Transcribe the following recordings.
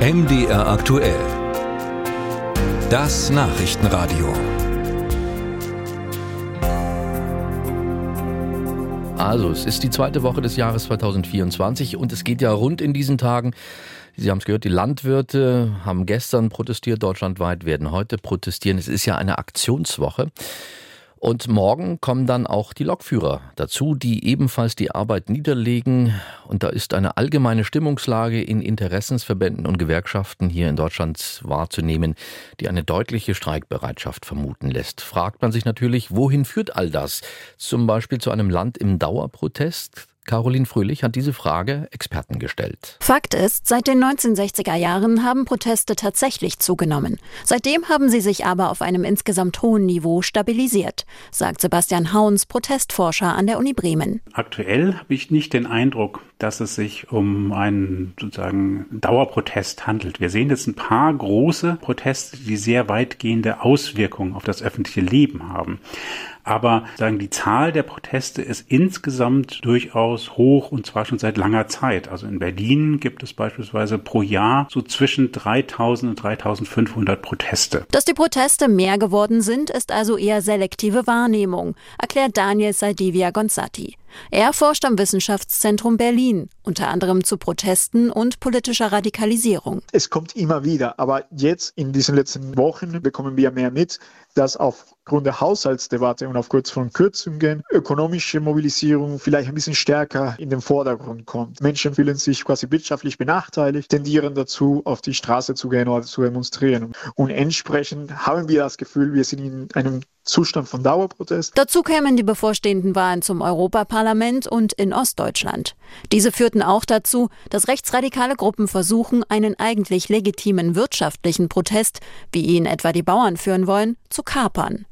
MDR aktuell. Das Nachrichtenradio. Also, es ist die zweite Woche des Jahres 2024 und es geht ja rund in diesen Tagen. Sie haben es gehört, die Landwirte haben gestern protestiert, deutschlandweit werden heute protestieren. Es ist ja eine Aktionswoche. Und morgen kommen dann auch die Lokführer dazu, die ebenfalls die Arbeit niederlegen. Und da ist eine allgemeine Stimmungslage in Interessensverbänden und Gewerkschaften hier in Deutschland wahrzunehmen, die eine deutliche Streikbereitschaft vermuten lässt. Fragt man sich natürlich, wohin führt all das? Zum Beispiel zu einem Land im Dauerprotest? Caroline Fröhlich hat diese Frage Experten gestellt. Fakt ist, seit den 1960er Jahren haben Proteste tatsächlich zugenommen. Seitdem haben sie sich aber auf einem insgesamt hohen Niveau stabilisiert, sagt Sebastian Hauns, Protestforscher an der Uni Bremen. Aktuell habe ich nicht den Eindruck, dass es sich um einen sozusagen Dauerprotest handelt. Wir sehen jetzt ein paar große Proteste, die sehr weitgehende Auswirkungen auf das öffentliche Leben haben. Aber sagen, die Zahl der Proteste ist insgesamt durchaus hoch und zwar schon seit langer Zeit. Also in Berlin gibt es beispielsweise pro Jahr so zwischen 3000 und 3500 Proteste. Dass die Proteste mehr geworden sind, ist also eher selektive Wahrnehmung, erklärt Daniel Saldivia Gonzatti. Er forscht am Wissenschaftszentrum Berlin, unter anderem zu Protesten und politischer Radikalisierung. Es kommt immer wieder, aber jetzt in diesen letzten Wochen bekommen wir mehr mit, dass aufgrund der Haushaltsdebatte und aufgrund von Kürzungen ökonomische Mobilisierung vielleicht ein bisschen stärker in den Vordergrund kommt. Menschen fühlen sich quasi wirtschaftlich benachteiligt, tendieren dazu, auf die Straße zu gehen oder zu demonstrieren. Und entsprechend haben wir das Gefühl, wir sind in einem Zustand von Dauerprotest. Dazu kämen die bevorstehenden Wahlen zum Europaparlament und in Ostdeutschland. Diese führten auch dazu, dass rechtsradikale Gruppen versuchen, einen eigentlich legitimen wirtschaftlichen Protest, wie ihn etwa die Bauern führen wollen, zu kapern.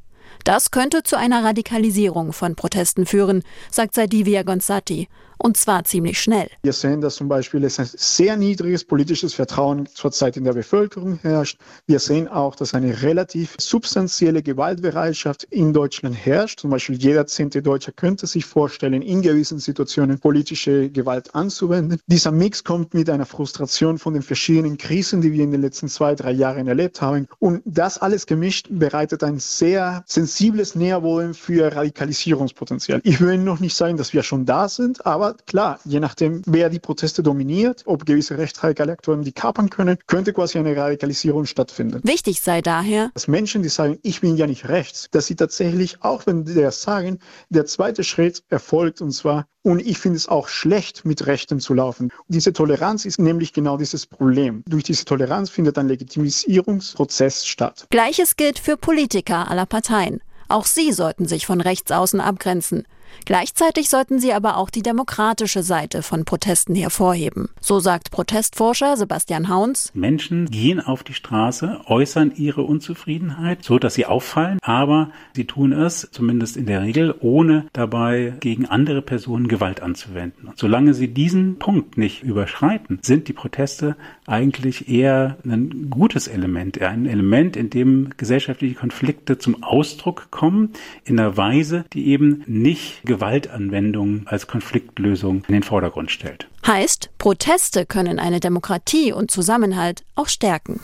Das könnte zu einer Radikalisierung von Protesten führen, sagt Sadivia Gonzatti und zwar ziemlich schnell. Wir sehen, dass zum Beispiel es ein sehr niedriges politisches Vertrauen zurzeit in der Bevölkerung herrscht. Wir sehen auch, dass eine relativ substanzielle Gewaltbereitschaft in Deutschland herrscht. Zum Beispiel jeder zehnte Deutsche könnte sich vorstellen, in gewissen Situationen politische Gewalt anzuwenden. Dieser Mix kommt mit einer Frustration von den verschiedenen Krisen, die wir in den letzten zwei, drei Jahren erlebt haben. Und das alles gemischt bereitet ein sehr sensibles Näherwollen für Radikalisierungspotenzial. Ich will noch nicht sagen, dass wir schon da sind, aber aber klar, je nachdem, wer die Proteste dominiert, ob gewisse rechtsradikale Akteure die kapern können, könnte quasi eine Radikalisierung stattfinden. Wichtig sei daher, dass Menschen, die sagen, ich bin ja nicht rechts, dass sie tatsächlich, auch wenn die das sagen, der zweite Schritt erfolgt und zwar, und ich finde es auch schlecht, mit Rechten zu laufen. Diese Toleranz ist nämlich genau dieses Problem. Durch diese Toleranz findet ein Legitimisierungsprozess statt. Gleiches gilt für Politiker aller Parteien. Auch sie sollten sich von rechts außen abgrenzen. Gleichzeitig sollten sie aber auch die demokratische Seite von Protesten hervorheben. So sagt Protestforscher Sebastian Hauns. Menschen gehen auf die Straße, äußern ihre Unzufriedenheit, so dass sie auffallen, aber sie tun es zumindest in der Regel, ohne dabei gegen andere Personen Gewalt anzuwenden. Und solange sie diesen Punkt nicht überschreiten, sind die Proteste eigentlich eher ein gutes Element, ein Element, in dem gesellschaftliche Konflikte zum Ausdruck kommen, in einer Weise, die eben nicht Gewaltanwendung als Konfliktlösung in den Vordergrund stellt. Heißt, Proteste können eine Demokratie und Zusammenhalt auch stärken.